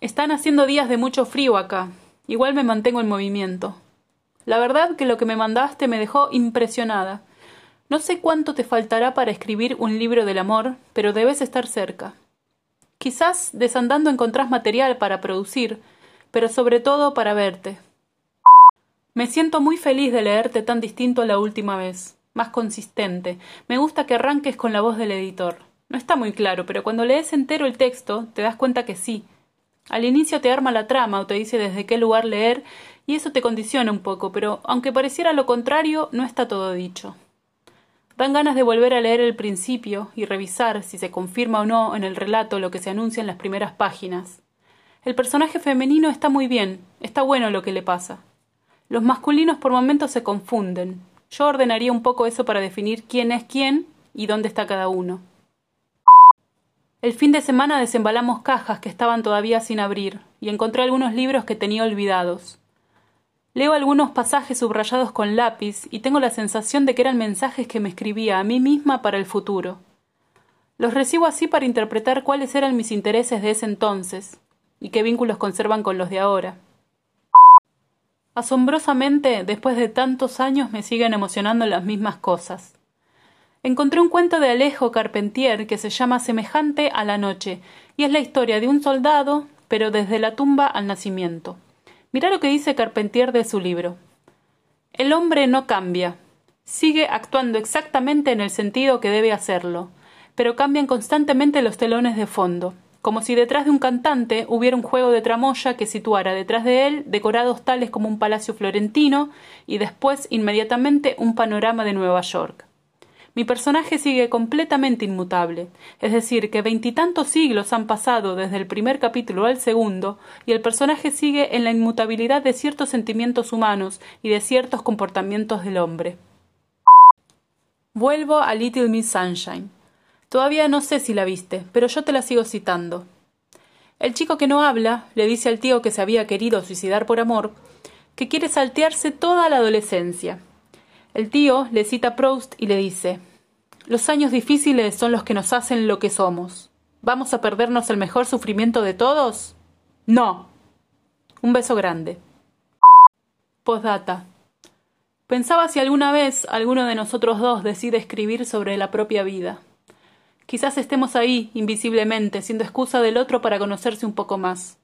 Están haciendo días de mucho frío acá. Igual me mantengo en movimiento. La verdad que lo que me mandaste me dejó impresionada. No sé cuánto te faltará para escribir un libro del amor, pero debes estar cerca. Quizás desandando encontrás material para producir, pero sobre todo para verte. Me siento muy feliz de leerte tan distinto a la última vez, más consistente. Me gusta que arranques con la voz del editor. No está muy claro, pero cuando lees entero el texto te das cuenta que sí. Al inicio te arma la trama o te dice desde qué lugar leer y eso te condiciona un poco, pero aunque pareciera lo contrario, no está todo dicho. Dan ganas de volver a leer el principio y revisar si se confirma o no en el relato lo que se anuncia en las primeras páginas. El personaje femenino está muy bien, está bueno lo que le pasa. Los masculinos por momentos se confunden. Yo ordenaría un poco eso para definir quién es quién y dónde está cada uno. El fin de semana desembalamos cajas que estaban todavía sin abrir y encontré algunos libros que tenía olvidados. Leo algunos pasajes subrayados con lápiz y tengo la sensación de que eran mensajes que me escribía a mí misma para el futuro. Los recibo así para interpretar cuáles eran mis intereses de ese entonces y qué vínculos conservan con los de ahora. Asombrosamente, después de tantos años me siguen emocionando las mismas cosas. Encontré un cuento de Alejo Carpentier que se llama Semejante a la noche, y es la historia de un soldado, pero desde la tumba al nacimiento. Mirá lo que dice Carpentier de su libro. El hombre no cambia, sigue actuando exactamente en el sentido que debe hacerlo, pero cambian constantemente los telones de fondo, como si detrás de un cantante hubiera un juego de tramoya que situara detrás de él decorados tales como un palacio florentino y después inmediatamente un panorama de Nueva York. Mi personaje sigue completamente inmutable, es decir, que veintitantos siglos han pasado desde el primer capítulo al segundo, y el personaje sigue en la inmutabilidad de ciertos sentimientos humanos y de ciertos comportamientos del hombre. Vuelvo a Little Miss Sunshine. Todavía no sé si la viste, pero yo te la sigo citando. El chico que no habla le dice al tío que se había querido suicidar por amor que quiere saltearse toda la adolescencia el tío le cita Proust y le dice Los años difíciles son los que nos hacen lo que somos. ¿Vamos a perdernos el mejor sufrimiento de todos? No. Un beso grande. Postdata. Pensaba si alguna vez alguno de nosotros dos decide escribir sobre la propia vida. Quizás estemos ahí, invisiblemente, siendo excusa del otro para conocerse un poco más.